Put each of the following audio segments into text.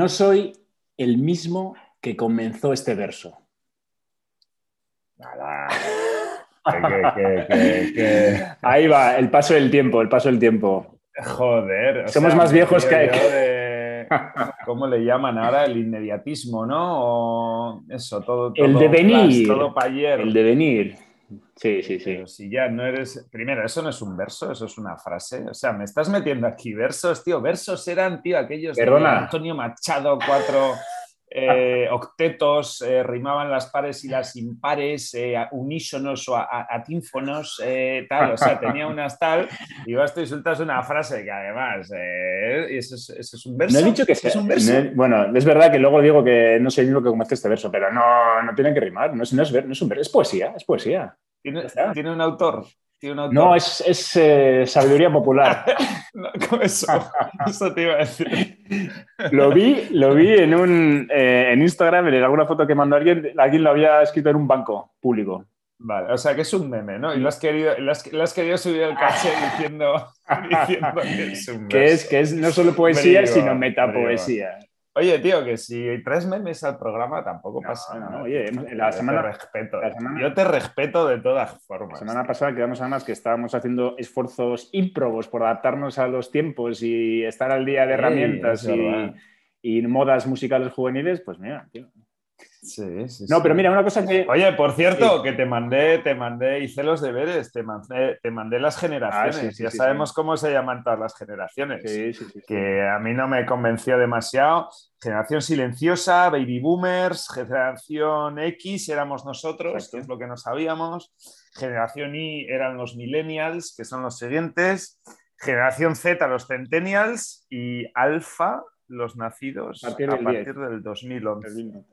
No soy el mismo que comenzó este verso. Nada. Ahí va, el paso del tiempo, el paso del tiempo. Joder. Somos sea, más viejos que- de- ¿Cómo le llaman ahora? El inmediatismo, ¿no? O eso, todo. El todo devenir. flash, todo pa' ayer. El devenir. Sí, sí, sí. Pero si ya no eres. Primero, eso no es un verso, eso es una frase. O sea, me estás metiendo aquí versos, tío. Versos eran, tío, aquellos de Perdona. Antonio Machado, cuatro eh, octetos, eh, rimaban las pares y las impares, eh, a- unísonos o a- atínfonos, eh, tal. O sea, tenía unas tal. Y vas tú y sueltas una frase que además. eso, es, eso es un verso. No he dicho que ¿Eso sea. es un verso. no bueno, es verdad que luego digo que no soy el único que comenzó este verso, pero no, no tiene que rimar. No es, no es ver- no es un verso, es poesía, es poesía. ¿Tiene, un autor. No, es, es eh, sabiduría popular. No, con eso, eso te iba a decir. Lo vi, lo vi en un eh, en Instagram, en alguna foto que mandó alguien, alguien lo había escrito en un banco público. Vale, o sea que es un meme, ¿no? Y lo has querido, lo has, lo has querido subir al caché diciendo, diciendo que es un Que verso. es, que es no solo poesía, sino metapoesía. Oye, tío, que si traes memes al programa tampoco No, pasa nada. no, oye, Yo la te semana- respeto. la semana- Yo te respeto de todas La formas. semana pasada quedamos además que estábamos haciendo esfuerzos ímprobos por adaptarnos a los tiempos y estar al día de Sí, herramientas y, y modas musicales juveniles, pues mira, tío. Sí, sí, No, sí. pero mira, una cosa que... Oye, por cierto, Sí. que te mandé, te mandé, hice los deberes, te mandé, te mandé las generaciones. Ah, sí, sí, ya sí, sabemos cómo se llaman todas las generaciones. Sí, sí, sí, sí. que a mí no me convenció demasiado. Generación silenciosa, baby boomers, generación X éramos nosotros, Exacto. que es lo que no sabíamos. Generación Y eran los millennials, que son los siguientes. Generación Z, los centennials. Y alfa, los nacidos A a partir partir, del 10. del 2011.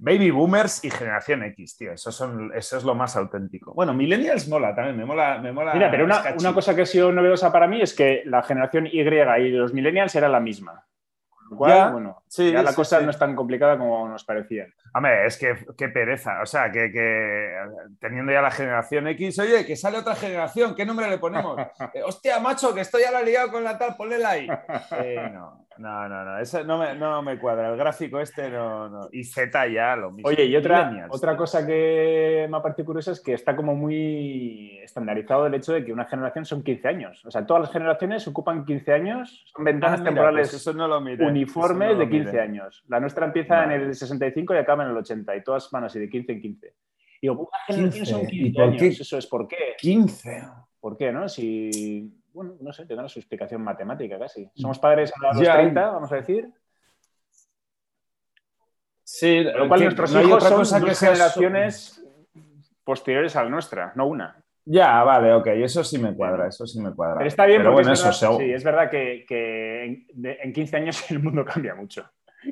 Baby boomers y generación X, tío. Eso, son, eso es lo más auténtico. Bueno, millennials mola también, me mola. Me mola Mira, pero una, cosa que ha sido novedosa para mí es que la generación Y y los millennials era la misma. Con lo cual, Ya, bueno, sí, ya la sí, cosa sí. no es tan complicada como nos parecía. Hombre, es que qué pereza. O sea, que, que teniendo ya la generación X, oye, que sale otra generación, ¿qué nombre le ponemos? Eh, Hostia, macho, que estoy ahora liado con la tal, ponlela ahí. Eh, no, no, no, no, eso no me, no me cuadra. El gráfico este no, no. Y Z ya lo mismo. Oye, y otra, otra cosa que me ha parecido curiosa es que está como muy estandarizado el hecho de que una generación son 15 años. O sea, todas las generaciones ocupan 15 años, son Ah, ventanas mira, temporales pues eso no lo miré, uniformes eso no lo de 15 miré. años. La nuestra empieza Vale. en el 65 y acaba en el 80, y todas van así de 15 en 15. Y digo, generación 15, son ¿y 15 por años. qué? Eso es por qué. 15. ¿Por qué, no? Si, bueno, no sé, tendrá su explicación matemática casi. Somos padres a los Ya. 30, vamos a decir. Sí, lo cual nuestros no hijos son dos sea su- generaciones posteriores a la nuestra, no una. Ya, vale, ok, eso sí me cuadra, eso sí me cuadra. Pero está bien Pero porque bueno, es, eso verdad, se- sí, es verdad que, que en, de- en 15 años el mundo cambia mucho.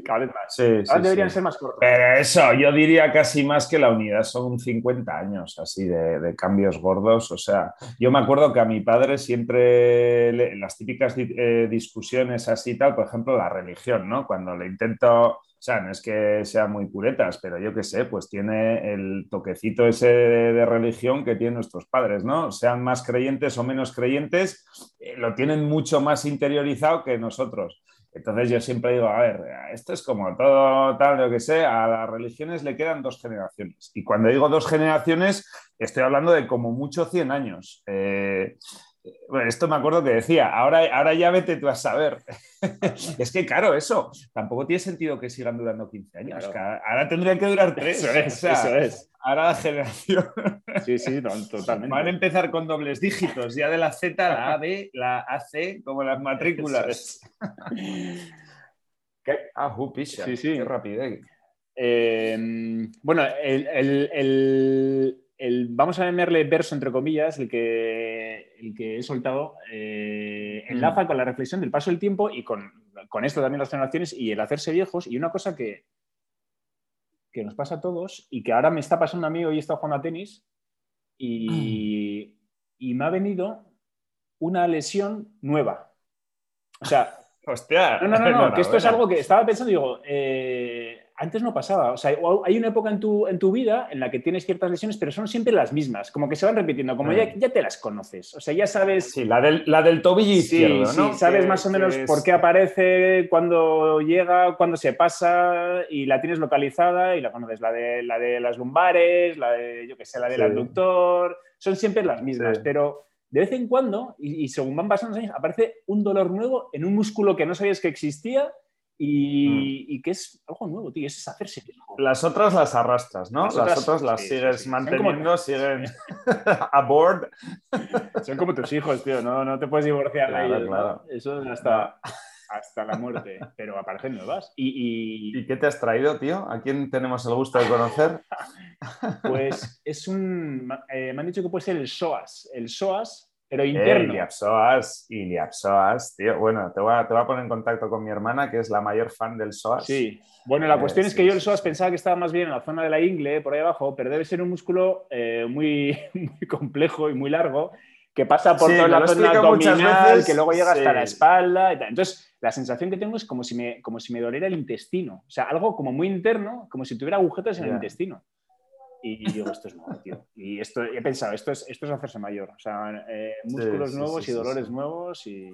Cada vez más. Sí, deberían sí. ser más cortos. Pero eso, yo diría casi más que la unidad, son 50 años así de, de cambios gordos. O sea, yo me acuerdo que a mi padre siempre le- las típicas eh, discusiones así y tal, por ejemplo, la religión, ¿no? Cuando le intento, o sea, no es que sean muy puretas, pero yo qué sé, pues tiene el toquecito ese de, de religión que tienen nuestros padres, ¿no? Sean más creyentes o menos creyentes, eh, lo tienen mucho más interiorizado que nosotros. Entonces yo siempre digo, a ver, esto es como todo tal, lo que sé, a las religiones le quedan dos generaciones. Y cuando digo dos generaciones, estoy hablando de como mucho 100 años. Eh, bueno, esto me acuerdo que decía, ahora, ahora ya vete tú a saber. es que claro, eso, tampoco tiene sentido que sigan durando 15 años. Claro. ahora tendrían que durar tres. Eso es, o sea, eso es. Ahora la generación Sí, sí, no, totalmente. van a empezar con dobles dígitos, ya de la Z, la A, B, la AC, como las matrículas. ¿Qué? Ah. Sí, sí. Qué rapidez. Eh, bueno, el, el- el- el- vamos a llamarle verso entre comillas, el que, el que he soltado, eh, enlaza con la reflexión del paso del tiempo y con, con esto también las generaciones y el hacerse viejos. Y una cosa que, que nos pasa a todos y que ahora me está pasando a mí, hoy he estado jugando a tenis y, y me ha venido una lesión nueva. O sea, Hostia. no, no, no, no, que esto es algo que estaba pensando y digo, eh, antes no pasaba. O sea, hay una época en tu, en tu vida en la que tienes ciertas lesiones, pero son siempre las mismas, como que se van repitiendo, como ya, ya te las conoces. O sea, ya sabes. Sí, la del, la del tobillo izquierdo, ¿no? Sí, sabes más o menos por qué aparece, cuándo llega, cuándo se pasa y la tienes localizada y la conoces. La de, la de las lumbares, la de, yo qué sé, la del abductor, son siempre las mismas, pero de vez en cuando, y, y según van pasando los años, aparece un dolor nuevo en un músculo que no sabías que existía Mm. Y, que es algo nuevo, tío, es hacerse Las otras las arrastras, ¿no? Las, otras, las sigues manteniendo, siguen a board. Son como tus hijos, tío, no, no te puedes divorciar claro, Eso hasta, hasta la muerte, pero aparecen nuevas. Y, y... qué te has traído, tío? ¿A quién tenemos el gusto de conocer? Pues es un... Eh, me han dicho que puede ser el SOAS. El SOAS pero interno. Iliapsoas, Iliapsoas, tío. Bueno, te voy, a, te voy, a, poner en contacto con mi hermana, que es la mayor fan del SOAS. Sí. Bueno, la cuestión es que yo el SOAS pensaba que estaba más bien en la zona de la ingle, por ahí abajo, pero debe ser un músculo eh, muy, muy complejo y muy largo que pasa por toda la zona abdominal, que luego llega hasta la espalda y tal. Entonces, la sensación que tengo es como si, me, como si me doliera el intestino. O sea, algo como muy interno, como si tuviera agujetas en el intestino. Y digo, esto es nuevo, tío. Y esto, he pensado, esto es, esto es hacerse mayor. O sea, eh, músculos nuevos y dolores nuevos y,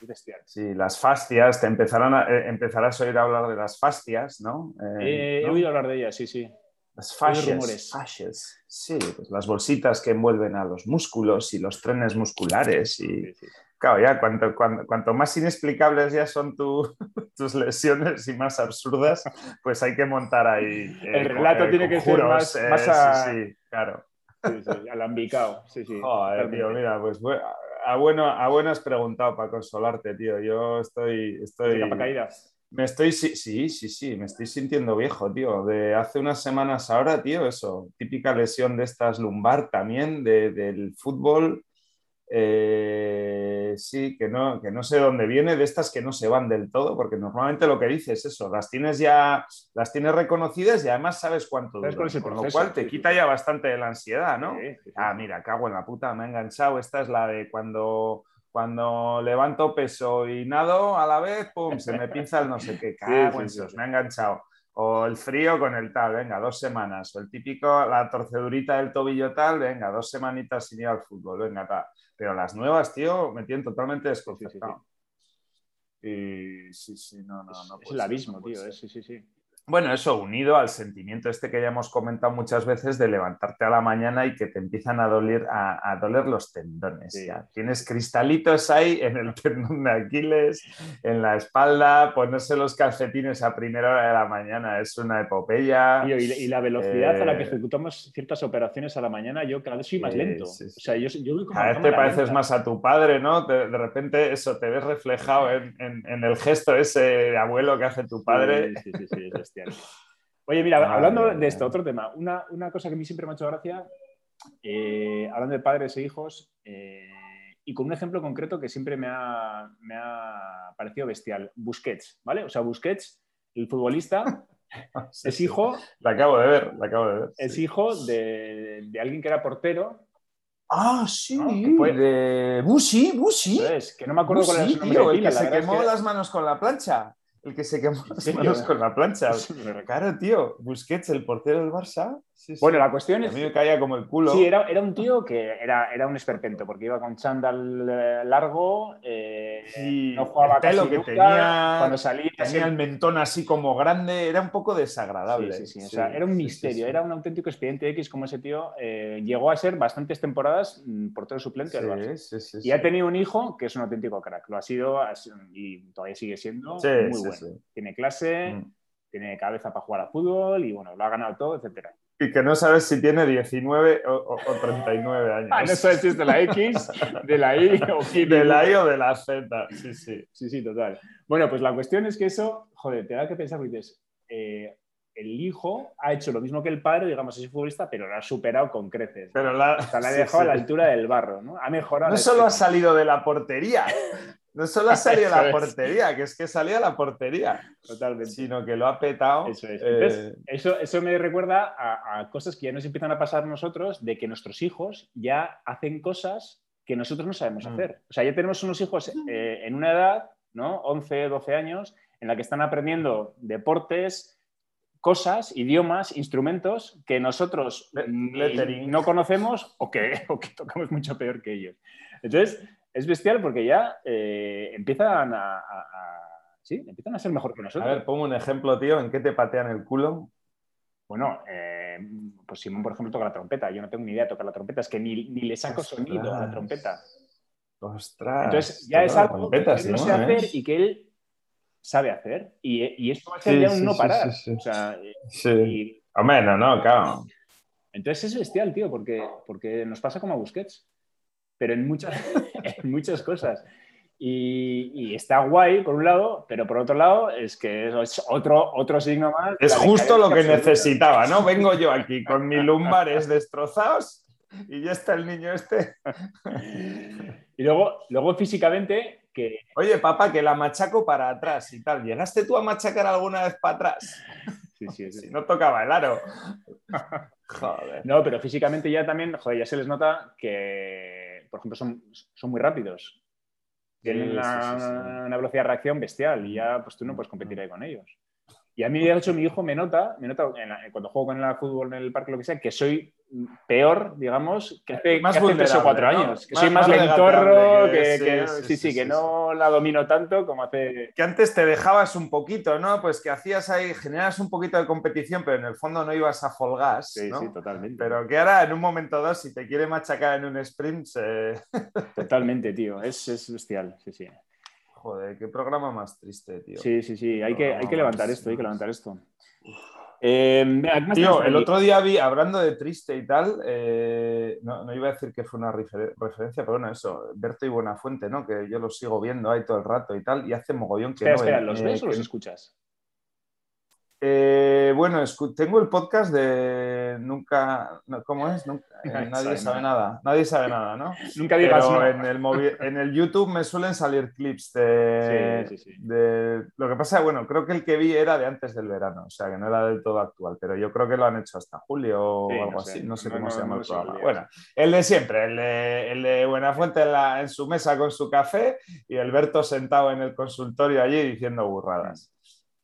bestial. Sí, las fascias, te empezarán a, eh, empezarás a oír hablar de las fascias, ¿no? Eh, He oído hablar de ellas, sí, sí. Las fascias, fascias. Sí, pues las bolsitas que envuelven a los músculos y los trenes musculares y Claro, ya cuanto, cuanto, más inexplicables ya son tus lesiones y más absurdas, pues hay que montar ahí. el eh, relato eh, tiene que ser más, eh, sí, claro. Sí, sí, alambicado. Sí, sí. Joder, tío, mira, pues a bueno, a bueno has preguntado para consolarte, tío. Yo estoy. estoy? Me estoy, sí, sí, sí, sí, me estoy sintiendo viejo, tío. De hace unas semanas ahora, tío, eso, típica lesión de estas lumbar también, de, del fútbol. Eh, sí, que no, que no sé dónde viene, de estas que no se van del todo, porque normalmente lo que dices es eso, las tienes ya, las tienes reconocidas y además sabes cuánto duran, con lo cual te quita ya bastante de la ansiedad, ¿no? ah, mira, cago en la puta, me ha enganchado, esta es la de cuando cuando levanto peso y nado a la vez, pum, se me pinza el no sé qué, cago en me ha enganchado. O el frío con el tal, venga, dos semanas. O el típico, la torcedurita del tobillo tal, venga, dos semanitas sin ir al fútbol, venga, tal. Pero las nuevas, tío, me tienen totalmente desconcertado. Y sí, sí, no, no, no. Es el abismo, tío, eh, sí, sí, sí. Bueno, eso unido al sentimiento este que ya hemos comentado muchas veces de levantarte a la mañana y que te empiezan a doler, a, doler los tendones. Ya. Tienes cristalitos ahí en el tendón de Aquiles, en la espalda, ponerse los calcetines a primera hora de la mañana es una epopeya. y, la velocidad a la que eh, ejecutamos ciertas operaciones a la mañana, yo cada vez soy más lento. o sea, yo, yo cada vez te pareces más a tu padre, ¿no? De, repente eso te ves reflejado en, en, el gesto ese de abuelo que hace tu padre. sí, sí, sí Oye, mira, hablando de esto, otro tema, una, cosa que a mí siempre me ha hecho gracia, eh, hablando de padres e hijos, eh, y con un ejemplo concreto que siempre me ha, parecido bestial, Busquets, ¿vale? O sea, Busquets, el futbolista, es hijo... La acabo de ver, la acabo de ver. Es hijo de, alguien que era portero Ah, sí, de Bushi, Bushi. que no me acuerdo cuál era su nombre. que se quemó las manos con la plancha el que se quemó las manos con la plancha. claro, tío, Busquets, el portero del Barça. bueno, la cuestión es. A mí me caía como el culo. Sí, era, era un tío que era, era un esperpento, porque iba con chándal eh, largo, eh, no jugaba el pelo que tenía, cuando salía. Tenía el mentón así como grande, era un poco desagradable. Sí, sí, sí. O sea, era un misterio, era un auténtico expediente X como ese tío eh, llegó a ser bastantes temporadas mm, portero suplente del Barça. y ha tenido un hijo que es un auténtico crack. Lo ha sido y todavía sigue siendo muy bueno. Tiene clase, mm. tiene cabeza para jugar a fútbol y bueno, lo ha ganado todo, etcétera. Y que no sabes si tiene 19 o, 39 años. Ah, no sabes si es de la X, de la Y o De la I o de la Z, sí, sí. Sí, sí, total. Bueno, pues la cuestión es que eso, joder, te da que pensar, dices, eh, el hijo ha hecho lo mismo que el padre, digamos, es futbolista, pero lo ha superado con creces. Pero la... O la ha dejado a la altura del barro, ¿no? Ha mejorado. No solo ha salido de la portería, no solo ha salido a la portería, que es que salía a la portería. Totalmente. Sino que lo ha petado. Eso es. Eh, eso, eso, me recuerda a, cosas que ya nos empiezan a pasar nosotros, de que nuestros hijos ya hacen cosas que nosotros no sabemos mm. hacer. O sea, ya tenemos unos hijos eh, en una edad, ¿no? 11, 12 años, en la que están aprendiendo deportes cosas, idiomas, instrumentos que nosotros no conocemos o que, tocamos mucho peor que ellos. Entonces, es bestial porque ya eh, empiezan a, sí, empiezan a ser mejor que nosotros. A ver, pongo un ejemplo, tío, ¿en qué te patean el culo? Bueno, eh, pues Simón, por ejemplo, toca la trompeta. Yo no tengo ni idea de tocar la trompeta, es que ni, le saco sonido a la trompeta. Ostras. Entonces, ya es algo que él no sé hacer y que él sabe hacer. Y, y esto va a ser ya un no parar. o sea, y, Hombre, no, no, claro. Entonces es bestial, tío, porque, porque nos pasa como a Busquets, pero en muchas, en muchas cosas. Y, está guay por un lado, pero por otro lado es que es otro, otro signo más. Es justo lo que necesitaba, ¿no? Vengo yo aquí con mis lumbares destrozados y ya está el niño este. y luego, luego físicamente que... Oye, papá, que la machaco para atrás y tal. ¿Llegaste tú a machacar alguna vez para atrás? Sí, sí, sí. no tocaba el aro. joder. No, pero físicamente ya también, joder, ya se les nota que, por ejemplo, son, son muy rápidos. Tienen una, velocidad de reacción bestial y ya pues tú no puedes competir ahí con ellos. Y a mí, de hecho, mi hijo me nota, me nota cuando juego con el fútbol en el parque, lo que sea, que soy peor, digamos, que hace, más que tres o cuatro años. Que soy más, lentorro, que, sí, sí, que no la domino tanto como hace. Que antes te dejabas un poquito, ¿no? Pues que hacías ahí, generas un poquito de competición, pero en el fondo no ibas a folgas. Sí, sí, totalmente. Pero que ahora en un momento dado, si te quiere machacar en un sprint. Totalmente, tío. Es, es bestial, sí, sí. Joder, qué programa más triste, tío. Sí, sí, sí, hay que, hay que levantar esto, hay que levantar esto. Eh, tío, el otro día vi, hablando de triste y tal, eh, no, iba a decir que fue una referencia, pero bueno, eso, Berto y Buenafuente, ¿no? Que yo los sigo viendo ahí todo el rato y tal, y hace mogollón que espera, Espera, ¿los ves o los escuchas? Bueno, tengo el podcast de Nunca, ¿cómo es? Eh, nadie sabe nada. Nadie sabe nada, ¿no? Nunca digas no. en, el en el YouTube me suelen salir clips de, de, Lo que pasa, bueno, creo que el que vi era de antes del verano, o sea, que no era del todo actual, pero yo creo que lo han hecho hasta julio o algo así, no sé cómo se llama el programa. Bueno, el de siempre, el de, el de Buenafuente en, en su mesa con su café y Alberto sentado en el consultorio allí diciendo burradas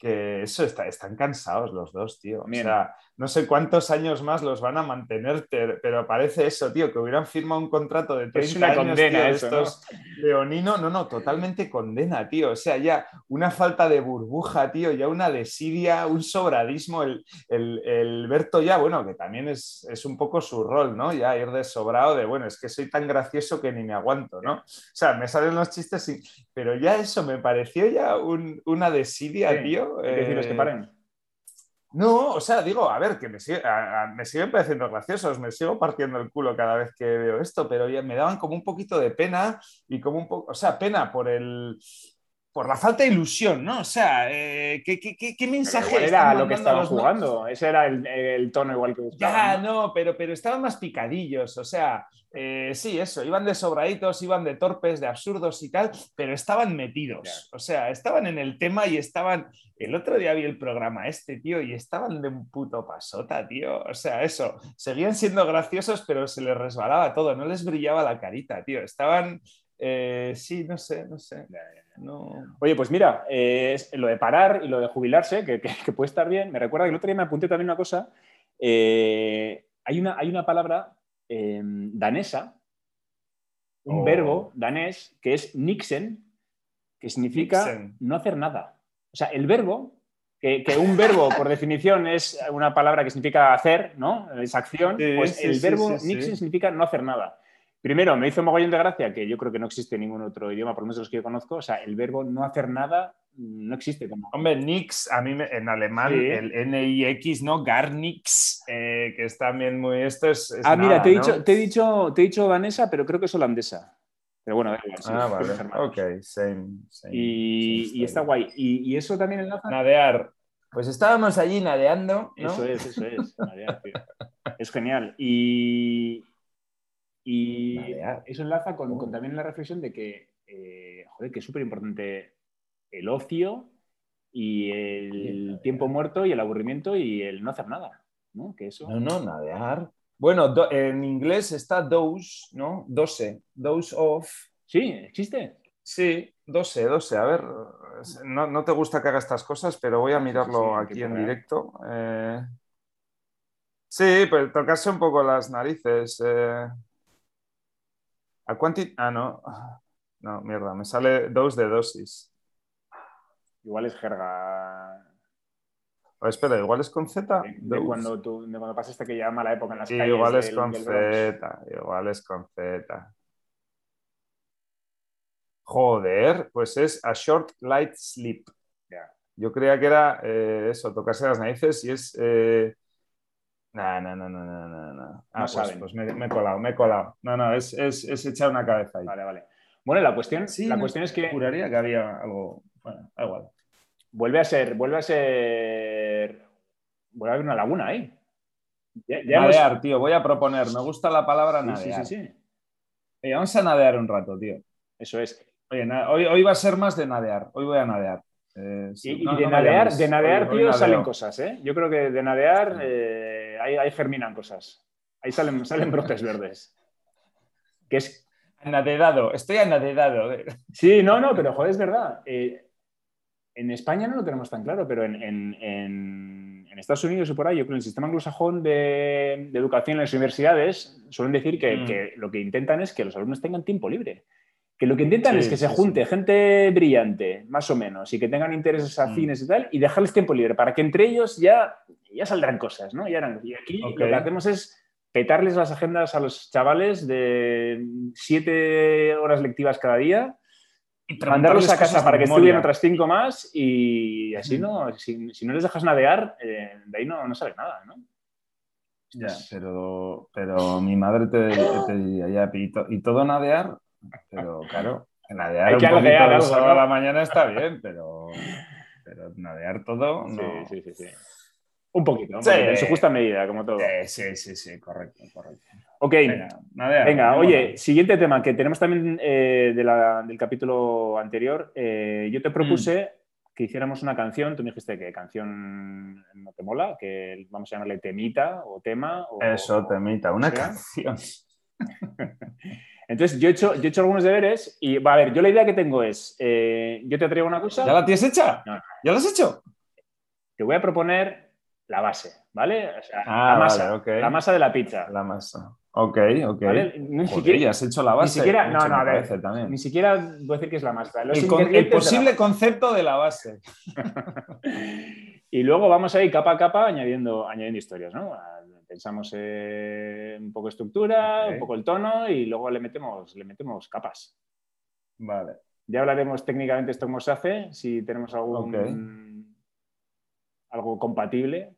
que eso está, están cansados los dos, tío. O sea, no sé cuántos años más los van a mantener, pero parece eso, tío, que hubieran firmado un contrato de 30 es una condena estos Leonino, no, no, totalmente condena, tío. O sea, ya una falta de burbuja, tío, ya una desidia, un sobradismo. El, el, Berto ya, bueno, que también es, un poco su rol, ¿no? Ya ir de sobrado de, bueno, es que soy tan gracioso que ni me aguanto, ¿no? O sea, me salen los chistes, y... pero ya eso me pareció ya una desidia, tío. que eh, paren. No, o sea, digo, a ver, que me, sigue, me siguen pareciendo graciosos, me sigo partiendo el culo cada vez que veo esto, pero ya me daban como un poquito de pena y como un poco, o sea, pena por el, por la falta de ilusión, ¿no? O sea, eh, ¿qué, qué, qué, mensaje era lo que estaban jugando? Ese era el, tono igual que buscaban. Ya, no, pero, pero estaban más picadillos, o sea, eh, sí, eso, iban de sobraditos, iban de torpes, de absurdos y tal, pero estaban metidos, o sea, estaban en el tema y estaban... El otro día vi el programa este, tío, y estaban de un puto pasota, tío. O sea, eso, seguían siendo graciosos, pero se les resbalaba todo, no les brillaba la carita, tío. Estaban... Eh, sí, no sé, no sé. Oye, pues mira, eh, lo de parar y lo de jubilarse, que, puede estar bien, me recuerda que el otro día me apunté también una cosa. Eh, hay, una, hay una palabra em, danesa, un oh. verbo danés que es nixen, que significa no hacer nada. O sea, el verbo, que, un verbo por definición es una palabra que significa hacer, ¿no? Es acción, pues el verbo nixen significa no hacer nada. Primero, me hizo mogollón de gracia que yo creo que no existe ningún otro idioma, por lo menos los que yo conozco. O sea, el verbo no hacer nada no existe como. Hombre, nix, a mí en alemán, el N-I-X, ¿no? Garnix, eh, que es también muy. Esto es. ah, mira, te, he dicho, te, he dicho, te he dicho danesa, pero creo que es holandesa. Pero bueno, ah, vale. Ok, same. y, está guay. Y, eso también enlaza. Nadear. Pues estábamos allí nadeando. Eso es, eso es. es genial. Y, y eso enlaza con, también la reflexión de que, eh, joder, que es súper importante el ocio y el tiempo muerto y el aburrimiento y el no hacer nada. ¿no? Que eso... no, no, nadear. Bueno, en inglés está dose, ¿no? Dose, dose of. Sí, existe. Sí, 12, 12. A ver, no, te gusta que haga estas cosas, pero voy a mirarlo aquí en directo. Eh, sí, pues tocarse un poco las narices. Eh. ¿A? Ah, no. No, mierda, me sale dos de dosis. Igual es jerga. espera, igual es con Z. De, cuando, tú, de cuando pasaste que ya mala época en las calles. Igual es con Z, igual es con Z. Joder, pues es A Short Light Sleep. Yo creía que era eh, eso, tocarse las narices y es. Eh... No, no, no, no, no, no. Ah, pues, pues me, he colado, me he colado. No, no, es, es, es echar una cabeza ahí. Vale, vale. Bueno, la cuestión, sí, la cuestión es que. Juraría que había algo. Bueno, da igual. Vuelve a ser, vuelve a ser. Vuelve a haber una laguna ahí. nadear, tío, voy a proponer. Me gusta la palabra nadear. Sí, sí, sí. vamos a nadear un rato, tío. Eso es. Oye, hoy, hoy, va a ser más de nadear. Hoy voy a nadear. Eh, y, de, nadear, de nadear, tío, salen cosas, ¿eh? Yo creo que de nadear eh, ahí, germinan cosas. Ahí salen, salen brotes verdes. Que es... Anadedado, estoy anadedado. Sí, no, no, pero joder, es verdad. Eh, en España no lo tenemos tan claro, pero en, en, Estados Unidos y por ahí, yo creo que el sistema anglosajón de, de educación en las universidades suelen decir que, mm. que, lo que intentan es que los alumnos tengan tiempo libre que lo que intentan es que se junte gente brillante, más o menos, y que tengan intereses mm. afines y tal, y dejarles tiempo libre para que entre ellos ya, ya saldrán cosas, ¿no? y aquí lo que hacemos es petarles las agendas a los chavales de siete horas lectivas cada día, y mandarlos a casa para que estudien otras cinco más, y así no, si, no les dejas nadear, eh, de ahí no, no sale nada, ¿no? Ya, pero, pero mi madre te, diría, ya, y todo nadear, pero claro, nadear Hay que un algo, a la mañana está bien, pero, pero nadear todo no. Sí, sí, sí, Un poquito, en su justa medida, como todo. Sí, sí, sí, correcto, correcto. Ok, venga, oye, siguiente tema que tenemos también eh, del capítulo anterior. Eh, yo te propuse mm. que hiciéramos una canción, tú me dijiste que canción no te mola, que vamos a llamarle temita o tema. O, Eso, temita, una canción. Entonces, yo he, hecho, yo he hecho algunos deberes y, va a ver, yo la idea que tengo es, eh, yo te traigo una cosa... ¿Ya la tienes hecha? ¿Ya la has hecho? Te voy a proponer la base, ¿vale? O sea, ah, la masa, la masa de la pizza. La masa. Ok, ok. Ni siquiera, ya has hecho la base. Ni siquiera, no, no, a ver, ni siquiera voy a decir que es la masa. el, posible concepto de la base. y luego vamos a ir capa a capa añadiendo, añadiendo historias, ¿no? Pensamos un poco estructura, un poco el tono y luego le metemos, le metemos capas. Vale. Ya hablaremos técnicamente esto cómo se hace, si tenemos algún algo compatible.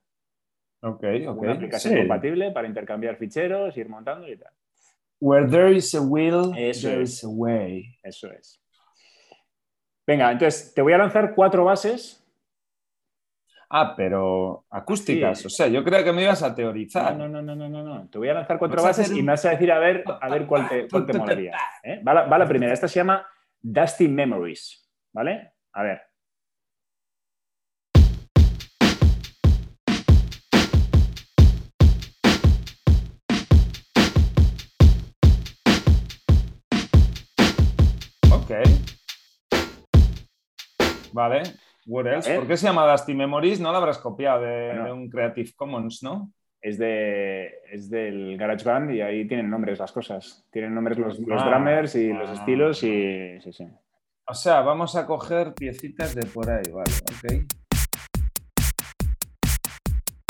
Ok, ok. Una aplicación compatible para intercambiar ficheros, ir montando y tal. Where there is a will, there is a way. Eso es. Venga, entonces te voy a lanzar cuatro bases Ah, pero acústicas. O sea, yo creo que me ibas a teorizar. No, no, no, no, no, no. Te voy a lanzar cuatro bases y me vas a decir a ver, a ver cuál te, cuál te molaría. ¿eh? Va, la, va la primera. Esta se llama Dusty Memories. ¿Vale? A ver. Ok. Vale. What else? ¿Por qué se llama Dusty Memories? No la habrás copiado de, un Creative Commons, ¿no? Es, de, es del GarageBand y ahí tienen nombres las cosas. Tienen nombres los, los ah, drummers y los ah. estilos y sí, sí. O sea, vamos a coger piecitas de por ahí, vale, ok.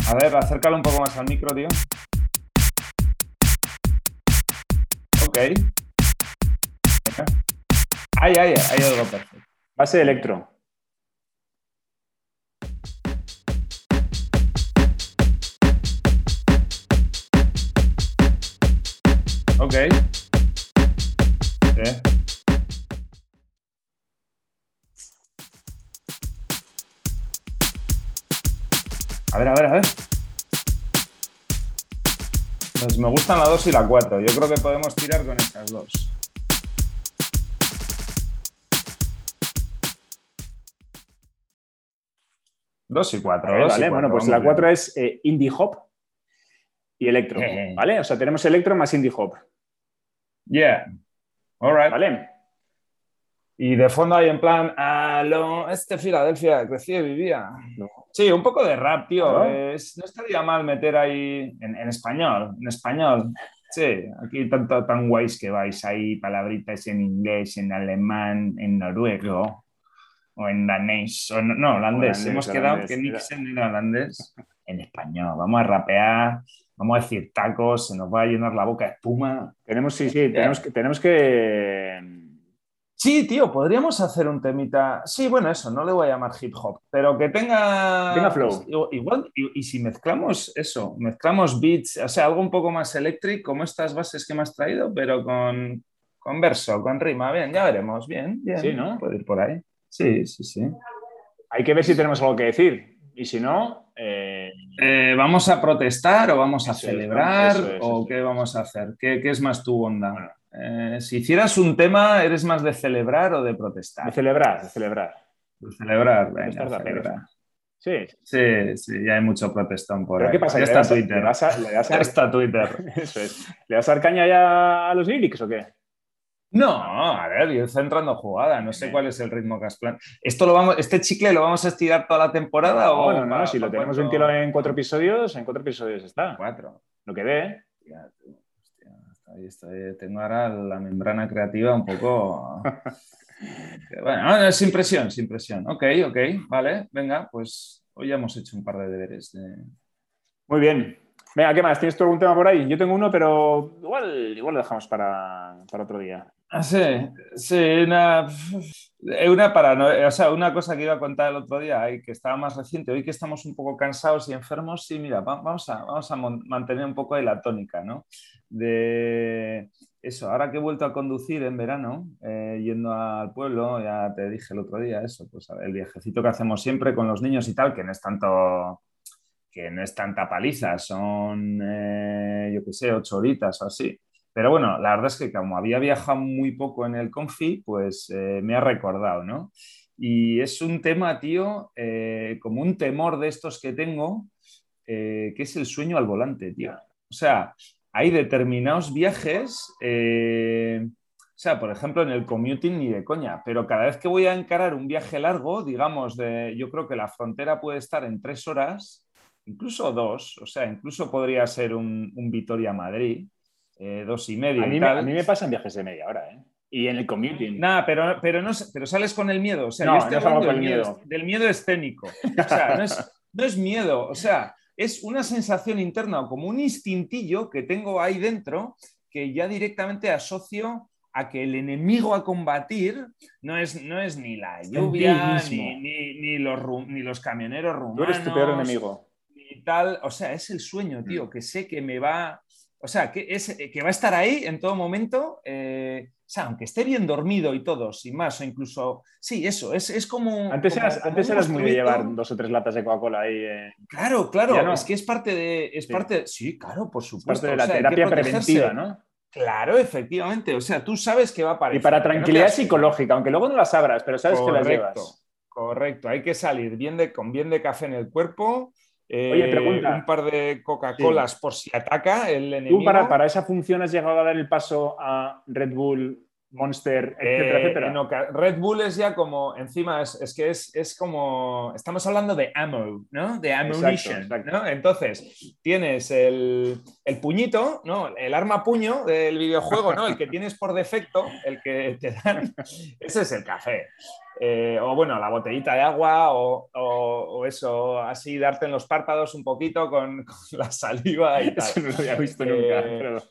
A ver, acércalo un poco más al micro, tío. Ok. Ahí, ahí, ahí algo perfecto. Base de electro. Ok. A ver, a ver, a ver. Pues me gustan la 2 y la 4. Yo creo que podemos tirar con estas dos. Dos y cuatro. vale, bueno, pues la 4 es eh, indie hop y electro. Eh. ¿Vale? O sea, tenemos electro más indie hop. Yeah. All right. ¿Vale? Y de fondo hay en plan, ah, lo, este Filadelfia crecía y vivía. Sí, un poco de rap, tío. ¿No? estaría mal meter ahí en, en, español, en español. Sí, aquí tanto tan guays que vais ahí, palabritas en inglés, en alemán, en noruego o en danés, o no, no holandés. holandés. Hemos quedado holandés, que Nixon era holandés. En español, vamos a rapear vamos a decir tacos, se nos va a llenar la boca de espuma. Tenemos, sí, sí, tenemos que, tenemos que... Sí, tío, podríamos hacer un temita. Sí, bueno, eso, no le voy a llamar hip hop, pero que tenga. Tenga flow. Igual, y, y, si mezclamos eso, mezclamos beats, o sea, algo un poco más eléctrico, como estas bases que me has traído, pero con, con verso, con rima. Bien, ya veremos. Bien, bien. Sí, ¿no? Puede ir por ahí. Sí, sí, sí. Hay que ver si tenemos algo que decir. Y si no. Eh... Eh, ¿Vamos a protestar o vamos a eso celebrar? Es, es, ¿O qué vamos a hacer? ¿Qué, qué es más tu onda? Bueno. Eh, si hicieras un tema, ¿eres más de celebrar o de protestar? De celebrar, de celebrar. De celebrar, venga, de celebrar. Sí. sí, sí, ya hay mucho protestón por ¿Pero ahí. ¿Qué pasa? Ya está Twitter. ¿Le das a, le das a... Ya está Twitter. Eso es. ¿Le das a dar caña ya a los lyrics o qué? No, a ver, yo estoy entrando jugada, no sé cuál es el ritmo que has plan. ¿Esto lo vamos, ¿Este chicle lo vamos a estirar toda la temporada? No, o no, no, si lo tenemos ventilado en cuatro episodios, en cuatro episodios está. Cuatro. Lo que dé. Ya, Ahí estoy, tengo ahora la membrana creativa un poco. bueno, es impresión, es impresión. Ok, ok, vale, venga, pues hoy ya hemos hecho un par de deberes. De... Muy bien. Venga, ¿qué más? ¿Tienes tú algún tema por ahí? Yo tengo uno, pero igual, igual lo dejamos para, para otro día. Ah, sí, sí, una, una, para, o sea, una cosa que iba a contar el otro día que estaba más reciente, hoy que estamos un poco cansados y enfermos, sí, mira, vamos a, vamos a mantener un poco de la tónica, ¿no? De eso, ahora que he vuelto a conducir en verano, eh, yendo al pueblo, ya te dije el otro día eso, pues el viajecito que hacemos siempre con los niños y tal, que no es tanto que no es tanta paliza, son, eh, yo qué sé, ocho horitas o así. Pero bueno, la verdad es que como había viajado muy poco en el Confi, pues eh, me ha recordado, ¿no? Y es un tema, tío, eh, como un temor de estos que tengo, eh, que es el sueño al volante, tío. O sea, hay determinados viajes, o sea, por ejemplo, en el commuting ni de coña, pero cada vez que voy a encarar un viaje largo, digamos, de, yo creo que la frontera puede estar en tres horas, incluso dos, o sea, incluso podría ser un, un Vitoria-Madrid eh, dos y medio. A mí, y me, a mí me pasan viajes de media hora, ¿eh? Y en el commuting. Nada, pero, pero, no, pero sales con el miedo. O sea, no, yo estoy no hablando del el miedo, miedo. del miedo escénico. O sea, no es, no es miedo, o sea, es una sensación interna o como un instintillo que tengo ahí dentro que ya directamente asocio a que el enemigo a combatir no es, no es ni la lluvia, ni, ni, ni, los, ni los camioneros rumanos. Tú eres tu peor enemigo. Ni tal, o sea, es el sueño, tío, que sé que me va, o sea, que, es, que va a estar ahí en todo momento, eh, o sea, aunque esté bien dormido y todo, sin más, o incluso, sí, eso, es, es como... Antes como, eras, como antes eras muy de llevar dos o tres latas de Coca-Cola ahí. Eh. Claro, claro, no. es que es parte de... Es Sí. parte, sí, claro, por Es supuesto. parte de o la sea, terapia preventiva, ¿no? Claro, efectivamente, o sea, tú sabes que va a Y aparecer. para no te tranquilidad psicológica, aunque luego no las abras, pero sabes que las llevas. correcto, hay que salir bien de, con bien de café en el cuerpo. Eh, Oye, pregunta. Un par de Coca-Colas por si ataca el enemigo. ¿Tú para, para esa función has llegado a dar el paso a Red Bull, Monster, etcétera, Eh, etcétera? oca- Red Bull es ya como, encima es, es que es, es como, estamos hablando de ammo, ¿no? De ammunition, exacto. ¿no? Entonces, tienes el, el puñito, ¿no? El arma puño del videojuego, ¿no? El que tienes por defecto, el que te dan, ese es el café. Eh, o bueno, la botellita de agua o, o- o eso, así darte en los párpados un poquito con, con la saliva y tal. Eso no lo había visto Eh, nunca. pero-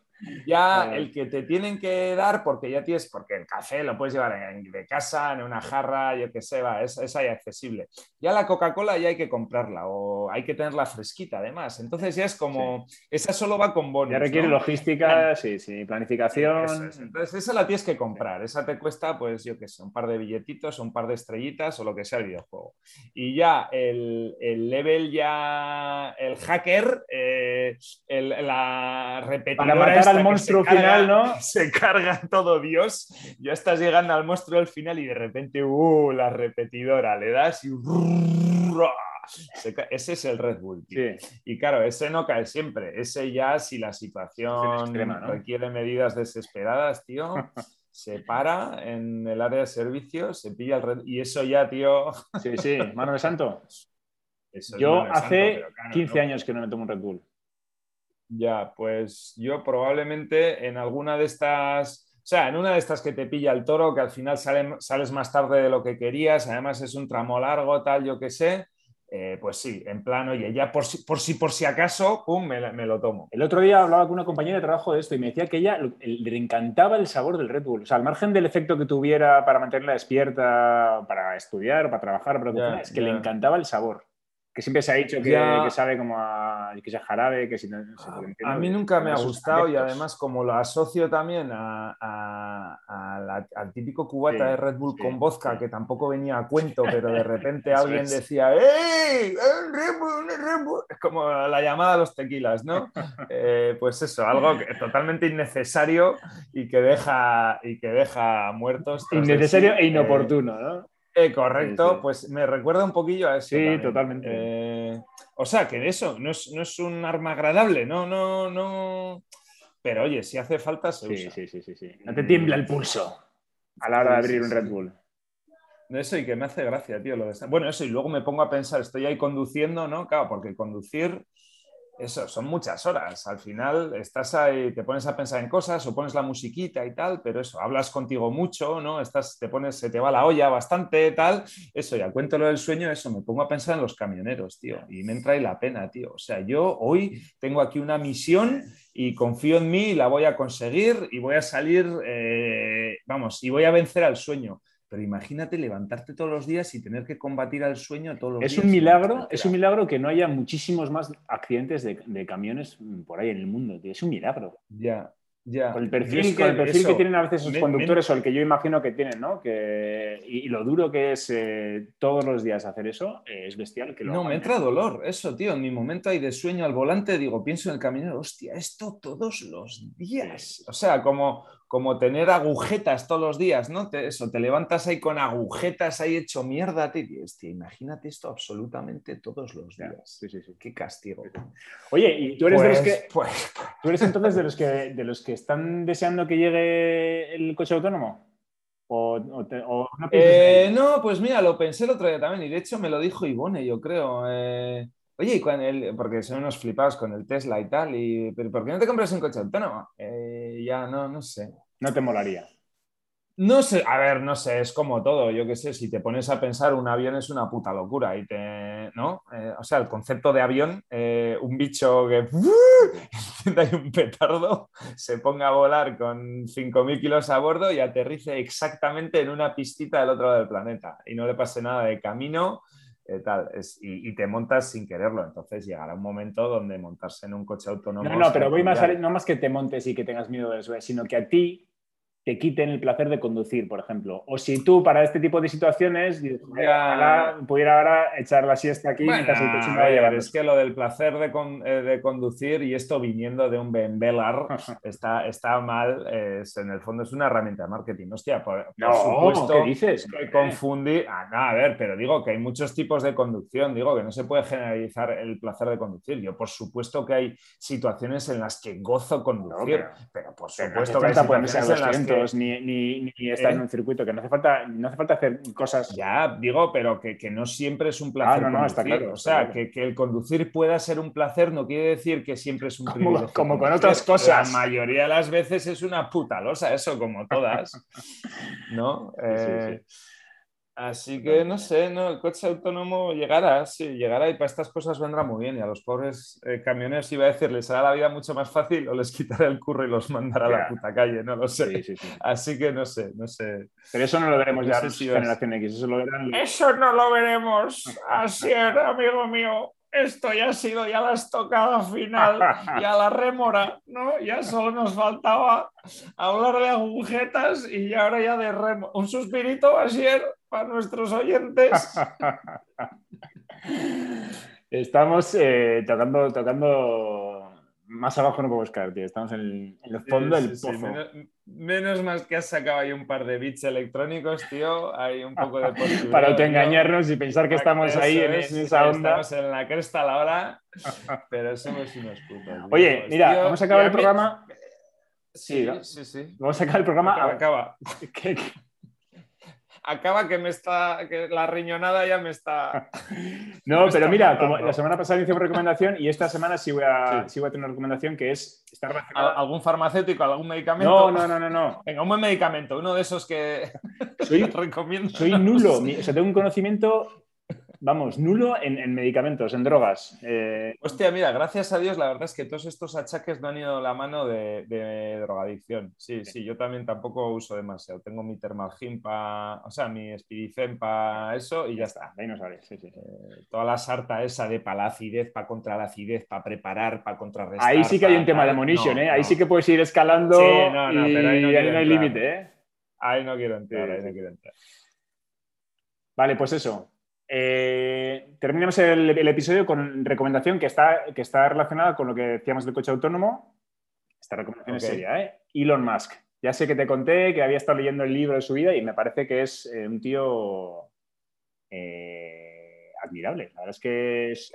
Ya Vale. el que te tienen que dar, porque ya tienes, porque el café lo puedes llevar en- de casa, en una jarra, yo qué sé, va, es, es ahí accesible. Ya la Coca-Cola ya hay que comprarla o hay que tenerla fresquita además. Entonces ya es como, esa solo va con bonos. Ya requiere ¿no? logística, sí, sí, planificación. Eso es. Entonces esa la tienes que comprar. Esa te cuesta, pues yo qué sé, un par de billetitos, un par de estrellitas o lo que sea el videojuego. Y ya el, el level ya, el hacker, eh, el- la repetidora al monstruo carga- final, ¿no? Se carga todo Dios. Ya estás llegando al monstruo del final y de repente, uh, la repetidora, le das y... se Ese es el Red Bull, tío. Sí. Y claro, ese no cae siempre. Ese ya, si la situación extrema, ¿no? requiere medidas desesperadas, tío, se para en el área de servicios, se pilla el Red y eso ya, tío. Sí, sí, mano de santo. yo hace 15 años que no me tomo un Red Bull. Ya, pues yo probablemente en alguna de estas, o sea, en una de estas que te pilla el toro, que al final sales más tarde de lo que querías, además es un tramo largo, tal, yo qué sé, eh, pues sí, en plan, oye, ya por si por si, por si acaso, pum, me, lo tomo. El otro día hablaba con una compañera de trabajo de esto y me decía que ella le encantaba el sabor del Red Bull. O sea, al margen del efecto que tuviera para mantenerla despierta, para estudiar, para trabajar, para es que le encantaba el sabor que siempre se ha dicho que, sabe como a que sea jarabe, que si no, A mí nunca me ha gustado y además como lo asocio también a, al típico cubata de Red Bull con vodka que tampoco venía a cuento, pero de repente alguien decía ¡Ey! Red Bull, Red Bull! Es como la llamada a los tequilas, ¿no? Eh, pues eso, algo totalmente innecesario y que deja, y que deja muertos. Innecesario e inoportuno, ¿no? Eh, correcto, pues me recuerda un poquillo a eso. Sí, totalmente. Eh, o sea, que eso no es, un arma agradable, no, no, no. Pero oye, si hace falta, se sí, Sí, sí, sí, sí. No te tiembla el pulso a la hora de abrir un Red Bull. Eso y que me hace gracia, tío. Lo de... Bueno, eso, y luego me pongo a pensar, estoy ahí conduciendo, ¿no? Claro, porque conducir eso, son muchas horas. Al final estás ahí, te pones a pensar en cosas o pones la musiquita y tal, pero eso, hablas contigo mucho, ¿no? Estás, te pones, se te va la olla bastante, tal. Eso, ya cuento lo del sueño, eso, me pongo a pensar en los camioneros, tío, y me entra ahí la pena, tío. O sea, yo hoy tengo aquí una misión y confío en mí y la voy a conseguir y voy a salir, eh, vamos, y voy a vencer al sueño pero imagínate levantarte todos los días y tener que combatir al sueño todos los es días. Un milagro, es un milagro que no haya muchísimos más accidentes de, camiones por ahí en el mundo. Es un milagro. Ya, ya. Con el perfil, que, el perfil que tienen a veces esos conductores o el que yo imagino que tienen, ¿no? Que, y, lo duro que es eh, todos los días hacer eso, eh, es bestial. Que no, me entra dolor, eso, tío. En mi momento hay de sueño al volante, digo, pienso en el camionero, hostia, esto todos los días. O sea, como, como tener agujetas todos los días, ¿no? eso, te levantas ahí con agujetas ahí hecho mierda, tío. Hostia, imagínate esto absolutamente todos los días. Sí, sí, sí. Qué castigo. Oye, ¿y tú eres de los pues, que. Pues, ¿Tú eres entonces de los que de los que están deseando que llegue el coche autónomo? ¿O, no, eh, no, pues mira, lo pensé el otro día también, y de hecho me lo dijo Ivone, yo creo. Eh, oye, porque son unos flipados con el Tesla y tal, y, pero ¿por qué no te compras un coche autónomo? Eh, ya, no, no sé. No te molaría. No sé, a ver, no sé, es como todo. Yo qué sé, si te pones a pensar, un avión es una puta locura. Y te, ¿no? Eh, o sea, el concepto de avión, eh, un bicho que hay un petardo, se ponga a volar con 5.000 kilos a bordo y aterrice exactamente en una pistita del otro lado del planeta y no le pase nada de camino. Eh, tal, y, te montas sin quererlo. Entonces llegará un momento donde montarse en un coche autónomo. No, no, pero voy más, no más que te montes y que tengas miedo de eso, sino que a ti te quiten el placer de conducir, por ejemplo. O si tú para este tipo de situaciones pudiera ahora echar la siesta aquí mientras el Es que lo del placer de, eh, de, conducir y esto viniendo de un Benvelar está, está mal. en el fondo es una herramienta de marketing. Hostia, por, no, supuesto ¿qué dices? que confundir. Ah, no, a ver, pero digo que hay muchos tipos de conducción. Digo que no se puede generalizar el placer de conducir. Yo, por supuesto que hay situaciones en las que gozo conducir, pero, por supuesto que hay situaciones en las que ni, ni, estar en eh. un circuito, que no hace falta, no hace falta hacer cosas. Ya, digo, pero que, no siempre es un placer. Ah, no, no, está claro. O sea, Que, el conducir pueda ser un placer no quiere decir que siempre es un como, Como con otras cosas. La mayoría de las veces es una puta losa, eso, como todas. ¿No? Eh, Así que no sé, ¿no? El coche autónomo llegará, sí, llegará y para estas cosas vendrá muy bien. Y a los pobres eh, camioneros iba a decir, les hará la vida mucho más fácil o les quitará el curro y los mandará a la puta calle, no lo sé. Así que no sé, no sé. Pero eso no lo veremos ya en generación X, eso lo verán. Eso no lo veremos. Así es, amigo mío esto ya ha sido ya la estocada final, ya la rémora, ¿no? Ya solo nos faltaba hablar de agujetas y ahora ya de remo. Un suspirito, Asier, para nuestros oyentes. Estamos eh, tocando, tocando más abajo no podemos caer, tío. Estamos en el, fondo del pozo. menos, más que has sacado ahí un par de bits electrónicos, tío. Hay un poco de Para autoengañarnos y pensar que estamos ahí en, esa onda. Estamos en la cresta a la hora, pero somos unos putos. Oye, mira, vamos a acabar el programa. Sí, sí, sí. Vamos a sacar el programa. Acaba. acaba que me está, que la riñonada ya me está. No, pero mira, como la semana pasada hice una recomendación y esta semana sí voy a, sí. voy a tener una recomendación que es estar ¿Algún farmacéutico, algún medicamento? No, no, no, no, no. Venga, un buen medicamento, uno de esos que soy, recomiendo. Soy nulo, o sea, tengo un conocimiento vamos, nulo en, medicamentos, en drogas. Eh, Hostia, mira, gracias a Dios, la verdad es que todos estos achaques no han ido la mano de, drogadicción. Sí, sí, yo también tampoco uso demasiado. Tengo mi Termalgin para, o sea, mi Spiricen para eso y ya está. Ahí no sabes, sí, sí. Eh, toda la sarta esa de para la acidez, para contra la acidez, para preparar, para contrarrestar. Ahí sí que hay un tema de munition, ¿eh? Ahí sí que puedes ir escalando sí, no, no, pero ahí no, hay límite, ¿eh? Ahí no quiero entrar, ahí no quiero entrar. Vale, pues eso. Eh, terminamos el, episodio con recomendación que está, que está relacionada con lo que decíamos del coche autónomo. Esta recomendación es seria, ¿eh? Elon Musk. Ya sé que te conté que había estado leyendo el libro de su vida y me parece que es eh, un tío eh, admirable. La verdad es que es,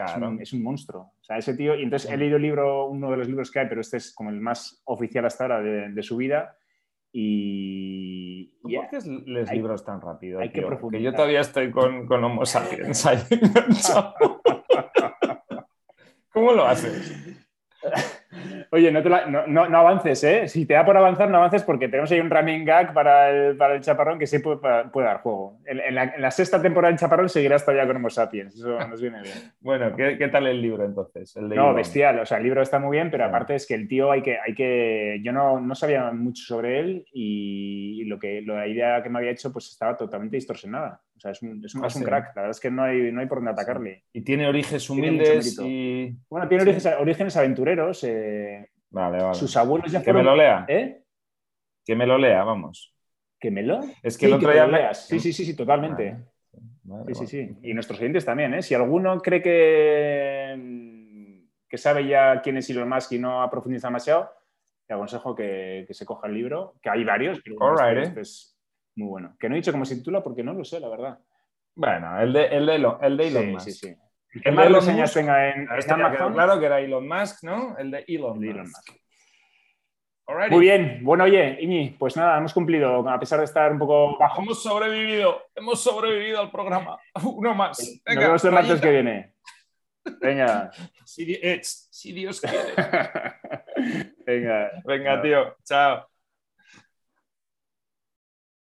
un, monstruo. O sea, ese tío. Y entonces he leído el libro, uno de los libros que hay, pero este es como el más oficial hasta ahora de su vida. Y, ¿Por qué lees libros tan rápido? Hay que Porque yo todavía estoy con, con Homo sapiens ahí ¿Cómo lo haces? Oye, no, no, no, avances, ¿eh? Si te da por avanzar, no avances porque tenemos ahí un running gag para el, para el chaparrón que sí puede, puede dar juego. En, la, sexta temporada del chaparrón seguirás todavía con Homo sapiens. Eso nos viene bien. bueno, ¿qué, ¿qué, tal el libro entonces? no, bestial. O sea, el libro está muy bien, pero aparte es que el tío hay que. Hay que yo no, no sabía mucho sobre él y, lo que, la idea que me había hecho pues estaba totalmente distorsionada. O sea, es un, es un, ah, crack. La verdad es que no hay, no hay por dónde atacarle. Y tiene orígenes humildes y... Bueno, tiene orígenes, aventureros. Eh, vale, vale. Sus abuelos ya que fueron... Que me lo lea. ¿Eh? Que me lo lea, vamos. ¿Que me lo? Es que el otro día... Sí, sí, sí, sí, totalmente. sí, sí, sí. Y nuestros oyentes también, ¿eh? Si alguno cree que, que sabe ya quién es Elon Musk y no ha profundizado demasiado, te aconsejo que, que se coja el libro, que hay varios, pero este, este es muy bueno. Que no he dicho cómo se titula porque no lo sé, la verdad. Bueno, el de, el de, Elon, el de Elon Musk. Sí, sí. ¿Qué más reseñas tenga en, Amazon? Claro que era Elon Musk, ¿no? El de Elon, Musk. Muy bien, bueno, oye, Iñi, pues nada, hemos cumplido, a pesar de estar un poco bajo. Hemos sobrevivido, hemos sobrevivido al programa. Uno más. Venga, Nos vemos el martes que viene. Venga. si, si Dios quiere. Venga. Venga, tío. Chao.